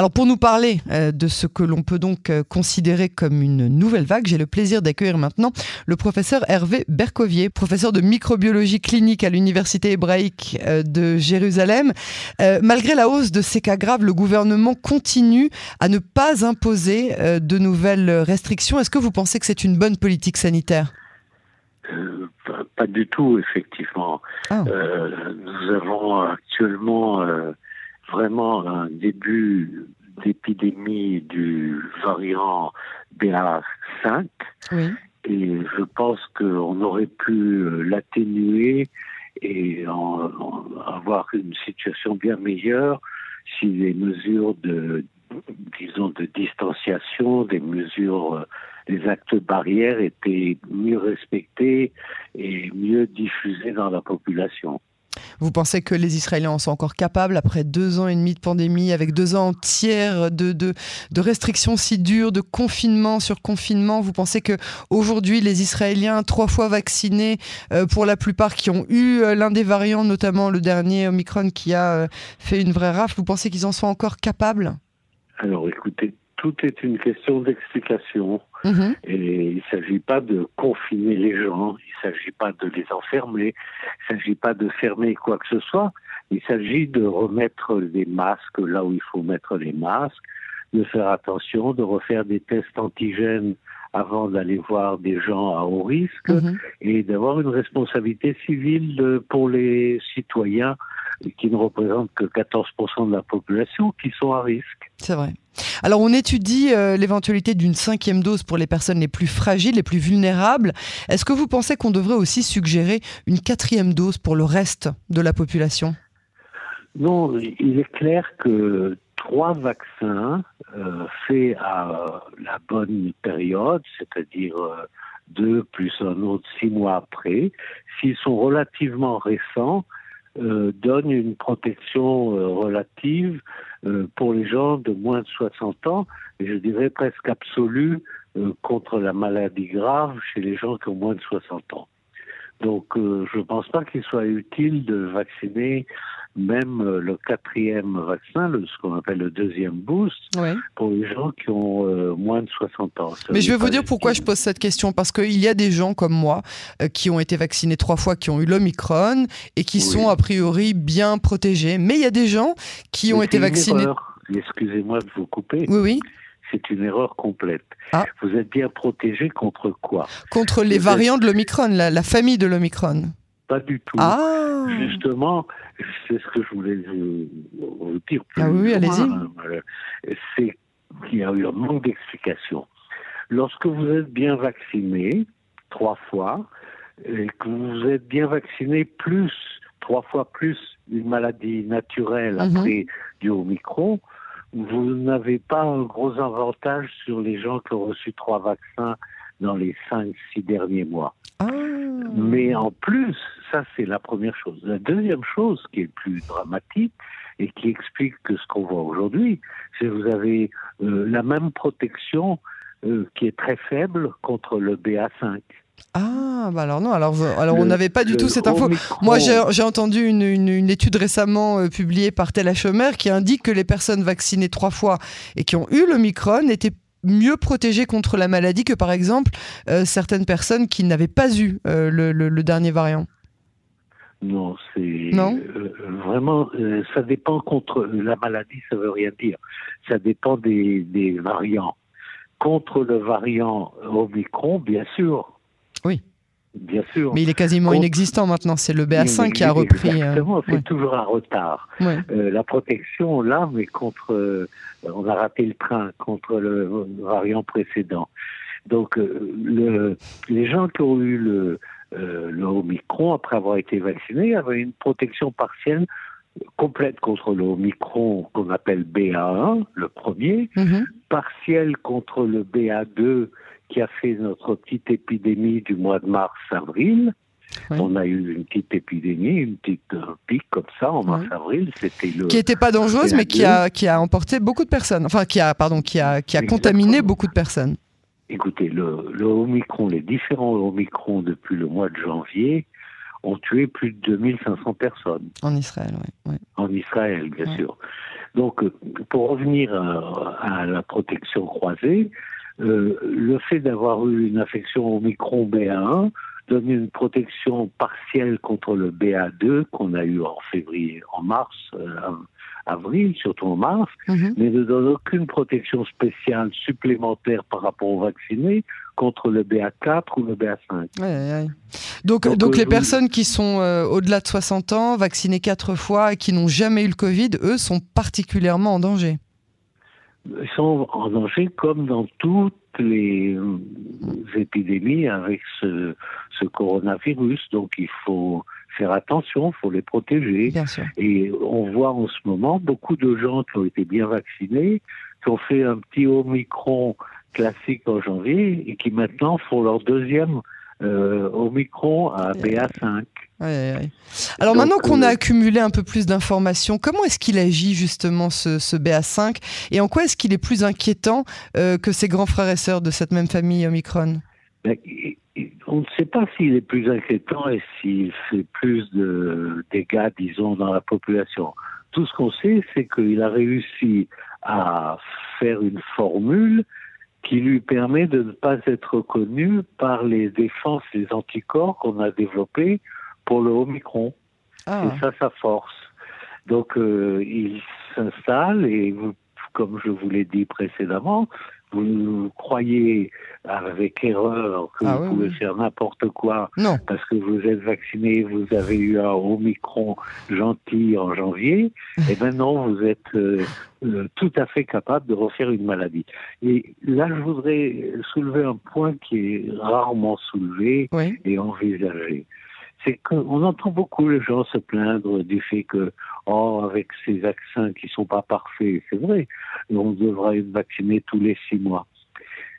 Alors pour nous parler euh, de ce que l'on peut donc euh, considérer comme une nouvelle vague, j'ai le plaisir d'accueillir maintenant le professeur Hervé Bercovier, professeur de microbiologie clinique à l'Université hébraïque euh, de Jérusalem. malgré la hausse de ces cas graves, le gouvernement continue à ne pas imposer de nouvelles restrictions. Est-ce que vous pensez que c'est une bonne politique sanitaire? Pas, du tout, effectivement. Ah. nous avons actuellement vraiment un début d'épidémie du variant BA5. Et je pense qu'on aurait pu l'atténuer et avoir une situation bien meilleure si les mesures de, disons, de distanciation, des mesures, des actes barrières étaient mieux respectés et mieux diffusés dans la population. Vous pensez que les Israéliens en sont encore capables après deux ans et demi de pandémie, avec deux ans entiers de, de, restrictions si dures, de confinement sur confinement? Vous pensez que aujourd'hui les Israéliens, trois fois vaccinés, euh, pour la plupart qui ont eu euh, l'un des variants, notamment le dernier Omicron qui a euh, fait une vraie rafle, vous pensez qu'ils en sont encore capables? Alors écoutez, tout est une question d'explication. Mhm. Et il ne s'agit pas de confiner les gens, il ne s'agit pas de les enfermer, il ne s'agit pas de fermer quoi que ce soit. Il s'agit de remettre les masques là où il faut mettre les masques, de faire attention, de refaire des tests antigènes avant d'aller voir des gens à haut risque mhm. et d'avoir une responsabilité civile pour les citoyens qui ne représentent que 14% de la population qui sont à risque. C'est vrai. Alors on étudie euh, l'éventualité d'une cinquième dose pour les personnes les plus fragiles, les plus vulnérables. Est-ce que vous pensez qu'on devrait aussi suggérer une quatrième dose pour le reste de la population? Non, il est clair que trois vaccins euh, faits à la bonne période, c'est-à-dire euh, deux plus un autre six mois après, s'ils sont relativement récents, euh, donne une protection euh, relative euh, pour les gens de moins de 60 ans, et je dirais presque absolue contre la maladie grave chez les gens qui ont moins de 60 ans. Donc je ne pense pas qu'il soit utile de vacciner même euh, le quatrième vaccin, le, ce qu'on appelle le deuxième boost, pour les gens qui ont euh, moins de 60 ans. Mais je vais vous dire pourquoi je pose cette question, parce qu'il y a des gens comme moi euh, qui ont été vaccinés trois fois, qui ont eu l'Omicron et qui sont a priori bien protégés. Mais il y a des gens qui ont été vaccinés. Excusez-moi de vous couper. Oui, oui c'est une erreur complète. Ah. Vous êtes bien protégé contre quoi? Contre les variants de l'Omicron, la, la, famille de l'Omicron. Pas du tout. Ah. Justement, c'est ce que je voulais vous, dire. ah oui, allez-y. C'est qu'il y a eu un manque d'explication. Lorsque vous êtes bien vacciné, trois fois, et que vous êtes bien vacciné plus, trois fois plus une maladie naturelle mhm. après du Omicron, vous n'avez pas un gros avantage sur les gens qui ont reçu trois vaccins dans les cinq, six derniers mois. Ah. Mais en plus, ça c'est la première chose. La deuxième chose qui est plus dramatique et qui explique que ce qu'on voit aujourd'hui, c'est que vous avez euh, la même protection euh, qui est très faible contre le BA5. Ah, bah alors non, alors, alors on n'avait pas du tout cette info. Moi, j'ai entendu une, une, étude récemment euh, publiée par Tel qui indique que les personnes vaccinées trois fois et qui ont eu le Micron étaient mieux protégés contre la maladie que par exemple euh, certaines personnes qui n'avaient pas eu euh, le, dernier variant Non, c'est euh, vraiment ça dépend contre la maladie, ça veut rien dire. Ça dépend des, des variants. Contre le variant Omicron, bien sûr. Oui. Bien sûr. Mais il est quasiment inexistant maintenant. C'est le BA5 qui a repris. Euh, exactement, c'est toujours un retard. Euh, la protection, là, mais contre. Euh, on a raté le train contre le variant précédent. Donc, le, les gens qui ont eu le, le Omicron après avoir été vaccinés avaient une protection partielle complète contre le Omicron qu'on appelle BA1, le premier, mm-hmm. partielle contre le BA2 qui a fait notre petite épidémie du mois de mars-avril. On a eu une petite épidémie, une petite pic comme ça en mars-avril. C'était le. Qui n'était pas dangereuse, mais qui a, qui a emporté beaucoup de personnes. Enfin, qui a, pardon, qui a, qui a contaminé beaucoup de personnes. Écoutez, le, le Omicron, les différents Omicron depuis le mois de janvier ont tué plus de 2500 personnes. En Israël, oui. En Israël, bien sûr. Donc, pour revenir à, la protection croisée, le fait d'avoir eu une infection au micron BA1 donne une protection partielle contre le BA2 qu'on a eu en février, en mars, avril, surtout en mars, mhm. mais ne donne aucune protection spéciale supplémentaire par rapport aux vaccinés contre le BA4 ou le BA5. Donc, donc, les euh, personnes qui sont euh, au-delà de 60 ans, vaccinées quatre fois et qui n'ont jamais eu le Covid, eux, sont particulièrement en danger. Ils sont en danger comme dans toutes les épidémies avec ce, ce coronavirus. Donc il faut faire attention, il faut les protéger. Et on voit en ce moment beaucoup de gens qui ont été bien vaccinés, qui ont fait un petit Omicron classique en janvier et qui maintenant font leur deuxième Omicron à BA5. Alors maintenant qu'on a euh, accumulé un peu plus d'informations, comment est-ce qu'il agit justement ce, BA5 et en quoi est-ce qu'il est plus inquiétant euh, que ses grands frères et sœurs de cette même famille Omicron? Ben, on ne sait pas s'il est plus inquiétant et s'il fait plus de dégâts, disons, dans la population. Tout ce qu'on sait, c'est qu'il a réussi à faire une formule qui lui permet de ne pas être reconnu par les défenses, les anticorps qu'on a développés pour le Omicron. Ah. Et ça, ça force. Donc, euh, il s'installe et, comme je vous l'ai dit précédemment, vous croyez avec erreur que ah vous pouvez faire n'importe quoi parce que vous êtes vacciné, vous avez eu un Omicron gentil en janvier, et maintenant vous êtes euh, euh, tout à fait capable de refaire une maladie. Et là, je voudrais soulever un point qui est rarement soulevé et envisagé c'est qu'on entend beaucoup les gens se plaindre du fait que, oh, avec ces vaccins qui sont pas parfaits, c'est vrai, on devrait être vacciné tous les six mois.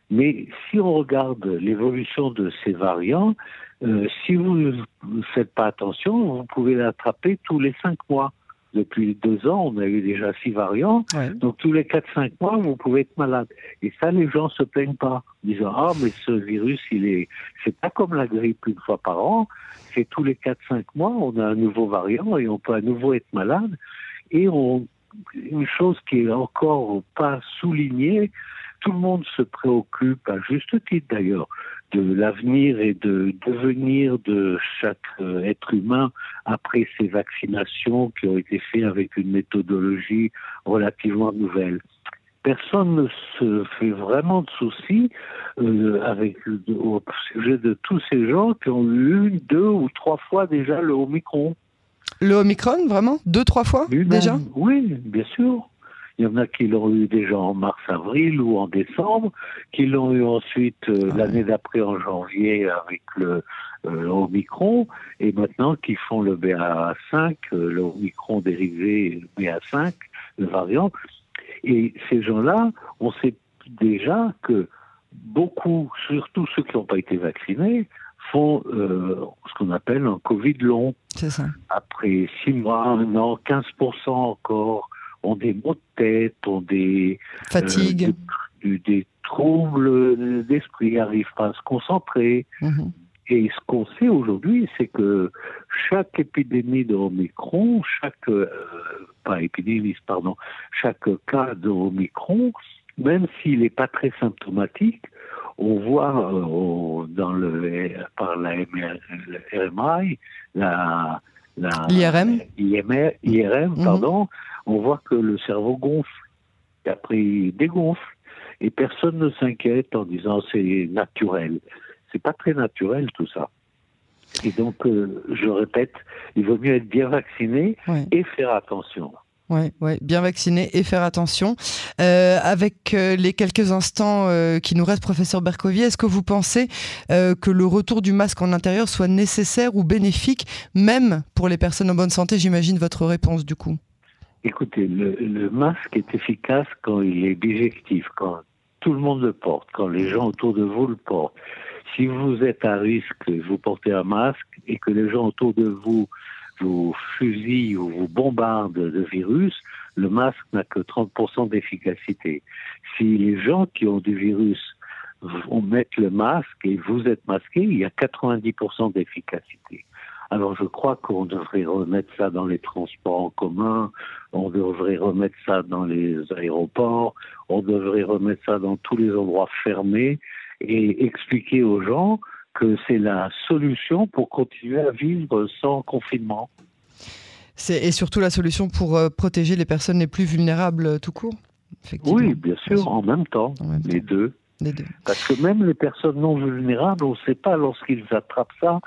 Mais si on regarde l'évolution de ces variants, euh, si vous ne faites pas attention, vous pouvez l'attraper tous les cinq mois depuis deux ans, on a eu déjà six variants. Donc tous les quatre, cinq mois, vous pouvez être malade. Et ça, les gens se plaignent pas, disant ah mais ce virus, il est, c'est pas comme la grippe une fois par an. C'est tous les quatre, cinq mois, on a un nouveau variant et on peut à nouveau être malade. Et on, une chose qui est encore pas soulignée, tout le monde se préoccupe, à juste titre d'ailleurs, de l'avenir et de devenir de chaque euh, être humain après ces vaccinations qui ont été faites avec une méthodologie relativement nouvelle. Personne ne se fait vraiment de soucis euh, avec au sujet de tous ces gens qui ont eu une, deux ou trois fois déjà le Omicron. Le Omicron, vraiment? Deux, trois fois déjà? Oui, bien sûr. Il y en a qui l'ont eu déjà en mars-avril ou en décembre, qui l'ont eu ensuite euh, l'année d'après en janvier avec le euh, Omicron, et maintenant qui font le BA5, euh, le Omicron dérivé BA5, le variant. Et ces gens-là, on sait déjà que beaucoup, surtout ceux qui n'ont pas été vaccinés, font ce qu'on appelle un Covid long. C'est ça. Après six mois, un an, 15% encore ont des maux de tête, ont des euh, des, troubles d'esprit, n'arrivent pas à se concentrer. Mhm. Et ce qu'on sait aujourd'hui, c'est que chaque épidémie de Omicron, chaque euh, pas épidémie, pardon, chaque cas de Omicron, même s'il n'est pas très symptomatique, on voit euh, dans le par la RMI, la l'IRM, IRM, mhm. pardon, on voit que le cerveau gonfle, et après il dégonfle, et personne ne s'inquiète en disant c'est naturel. C'est pas très naturel tout ça. Et donc, euh, je répète, il vaut mieux être bien vacciné et faire attention. Oui, ouais, bien vacciné et faire attention. Euh, avec euh, les quelques instants qui nous restent, professeur Bercovier, est-ce que vous pensez que le retour du masque en intérieur soit nécessaire ou bénéfique, même pour les personnes en bonne santé? J'imagine votre réponse du coup. Écoutez, le, masque est efficace quand il est bijectif, quand tout le monde le porte, quand les gens autour de vous le portent. Si vous êtes à risque, vous portez un masque et que les gens autour de vous vous fusillent ou vous bombardent de virus, le masque n'a que 30% d'efficacité. Si les gens qui ont du virus vont mettre le masque et vous êtes masqué, il y a 90% d'efficacité. Alors je crois qu'on devrait remettre ça dans les transports en commun, on devrait remettre ça dans les aéroports, on devrait remettre ça dans tous les endroits fermés et expliquer aux gens que c'est la solution pour continuer à vivre sans confinement. Et surtout la solution pour euh, protéger les personnes les plus vulnérables euh, tout court Oui, bien sûr, en même temps, les, Deux. les deux. Parce que même les personnes non vulnérables, on ne sait pas lorsqu'ils attrapent ça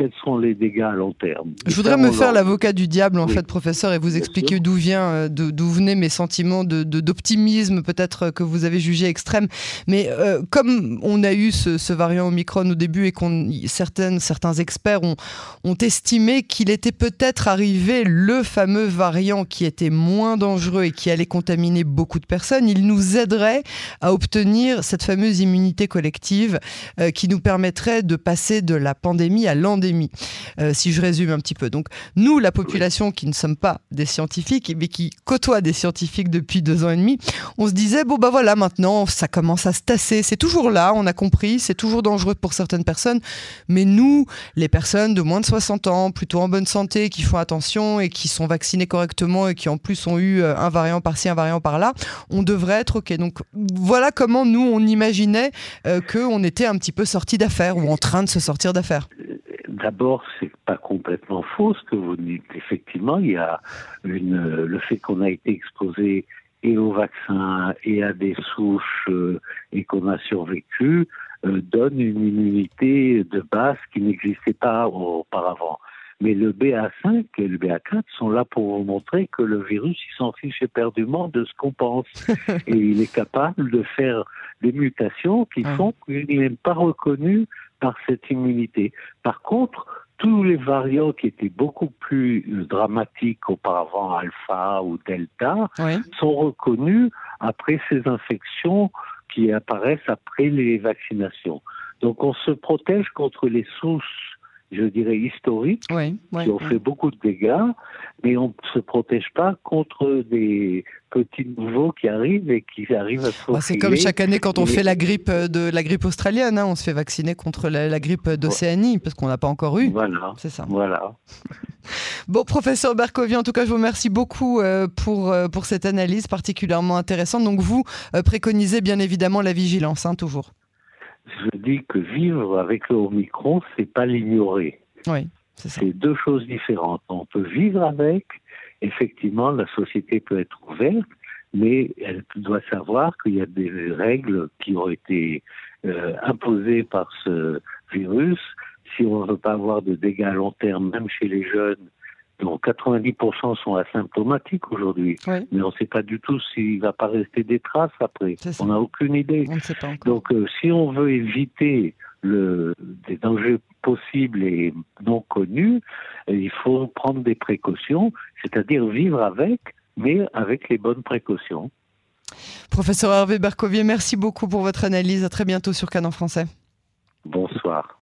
quels sont les dégâts à long terme. Je voudrais me faire l'avocat du diable, en fait, professeur, et vous expliquer d'où vient, euh, d'où venaient mes sentiments de, d'optimisme, peut-être que vous avez jugé extrême. Mais euh, comme on a eu ce, variant Omicron au début et qu'on certaines, certains experts ont, ont estimé qu'il était peut-être arrivé le fameux variant qui était moins dangereux et qui allait contaminer beaucoup de personnes, il nous aiderait à obtenir cette fameuse immunité collective euh, qui nous permettrait de passer de la pandémie à l'endémie euh, si je résume un petit peu. Donc, nous, la population qui ne sommes pas des scientifiques, mais qui côtoie des scientifiques depuis deux ans et demi, on se disait, bon, bah voilà, maintenant, ça commence à se tasser. C'est toujours là, on a compris, c'est toujours dangereux pour certaines personnes. Mais nous, les personnes de moins de 60 ans, plutôt en bonne santé, qui font attention et qui sont vaccinées correctement et qui en plus ont eu euh, un variant par-ci, un variant par-là, on devrait être OK. Donc, voilà comment nous, on imaginait euh, qu'on était un petit peu sorti d'affaires ou en train de se sortir d'affaires. D'abord, c'est pas complètement faux ce que vous dites. Effectivement, il y a une, le fait qu'on a été exposé et au vaccin et à des souches euh, et qu'on a survécu euh, donne une immunité de base qui n'existait pas auparavant. Mais le BA5 et le BA4 sont là pour vous montrer que le virus, il s'en fiche éperdument de ce qu'on pense. et il est capable de faire des mutations qui font qu'il n'est pas reconnu par cette immunité. Par contre, tous les variants qui étaient beaucoup plus dramatiques auparavant, alpha ou delta, sont reconnus après ces infections qui apparaissent après les vaccinations. Donc on se protège contre les souches je dirais, historiques, qui ont fait beaucoup de dégâts, mais on ne se protège pas contre des petits nouveaux qui arrivent et qui arrivent à se bah, C'est comme chaque année quand on fait la grippe euh, de la grippe australienne, hein, on se fait vacciner contre la, grippe d'Océanie parce qu'on n'a pas encore eu. Voilà. C'est ça. Voilà. bon, professeur Berkovier, en tout cas, je vous remercie beaucoup euh, pour, euh, pour cette analyse particulièrement intéressante. Donc, vous préconisez bien évidemment la vigilance, hein, toujours je dis que vivre avec le Omicron, c'est pas l'ignorer. Oui, c'est deux choses différentes. On peut vivre avec, effectivement, la société peut être ouverte, mais elle doit savoir qu'il y a des règles qui ont été euh, imposées par ce virus. Si on ne veut pas avoir de dégâts à long terme, même chez les jeunes, donc 90% sont asymptomatiques aujourd'hui, mais on ne sait pas du tout s'il ne va pas rester des traces après. On n'a aucune idée. Donc euh, si on veut éviter le, des dangers possibles et non connus, il faut prendre des précautions, c'est-à-dire vivre avec, mais avec les bonnes précautions. Professeur Hervé Bercovier, merci beaucoup pour votre analyse. À très bientôt sur Canon Français. Bonsoir.